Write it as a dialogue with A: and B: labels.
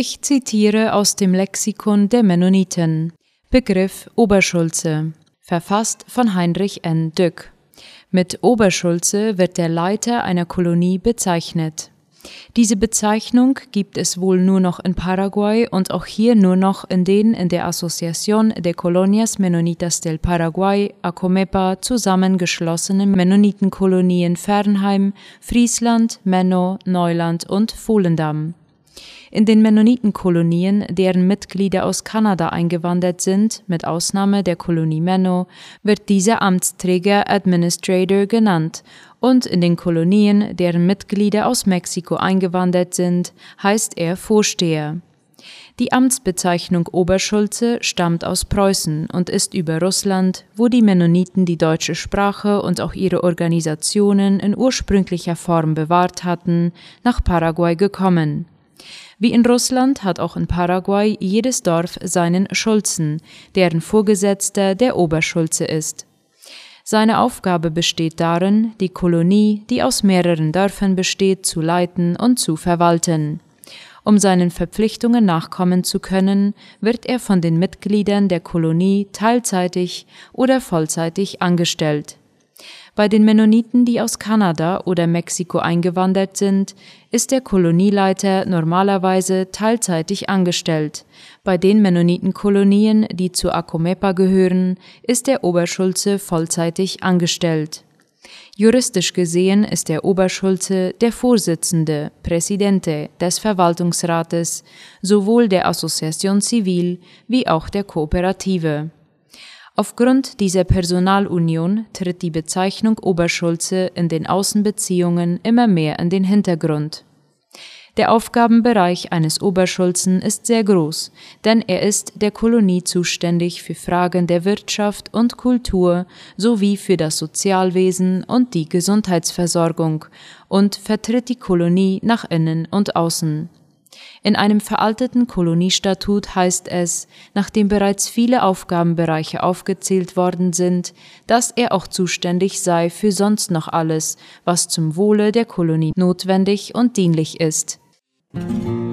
A: Ich zitiere aus dem Lexikon der Mennoniten. Begriff Oberschulze, verfasst von Heinrich N. Dück. Mit Oberschulze wird der Leiter einer Kolonie bezeichnet. Diese Bezeichnung gibt es wohl nur noch in Paraguay und auch hier nur noch in den in der Asociación de Colonias Mennonitas del Paraguay, ACOMEPA, zusammengeschlossenen Mennonitenkolonien Fernheim, Friesland, Menno, Neuland und Volendam. In den Mennonitenkolonien, deren Mitglieder aus Kanada eingewandert sind, mit Ausnahme der Kolonie Menno, wird dieser Amtsträger Administrator genannt und in den Kolonien, deren Mitglieder aus Mexiko eingewandert sind, heißt er Vorsteher. Die Amtsbezeichnung Oberschulze stammt aus Preußen und ist über Russland, wo die Mennoniten die deutsche Sprache und auch ihre Organisationen in ursprünglicher Form bewahrt hatten, nach Paraguay gekommen. Wie in Russland hat auch in Paraguay jedes Dorf seinen Schulzen, deren Vorgesetzter der Oberschulze ist. Seine Aufgabe besteht darin, die Kolonie, die aus mehreren Dörfern besteht, zu leiten und zu verwalten. Um seinen Verpflichtungen nachkommen zu können, wird er von den Mitgliedern der Kolonie teilzeitig oder vollzeitig angestellt. Bei den Mennoniten, die aus Kanada oder Mexiko eingewandert sind, ist der Kolonieleiter normalerweise teilzeitig angestellt. Bei den Mennonitenkolonien, die zu Acomepa gehören, ist der Oberschulze vollzeitig angestellt. Juristisch gesehen ist der Oberschulze der Vorsitzende, Presidente des Verwaltungsrates, sowohl der Association Civil wie auch der Kooperative. Aufgrund dieser Personalunion tritt die Bezeichnung Oberschulze in den Außenbeziehungen immer mehr in den Hintergrund. Der Aufgabenbereich eines Oberschulzen ist sehr groß, denn er ist der Kolonie zuständig für Fragen der Wirtschaft und Kultur sowie für das Sozialwesen und die Gesundheitsversorgung und vertritt die Kolonie nach innen und außen. In einem veralteten Koloniestatut heißt es, nachdem bereits viele Aufgabenbereiche aufgezählt worden sind, dass er auch zuständig sei für sonst noch alles, was zum Wohle der Kolonie notwendig und dienlich ist. Musik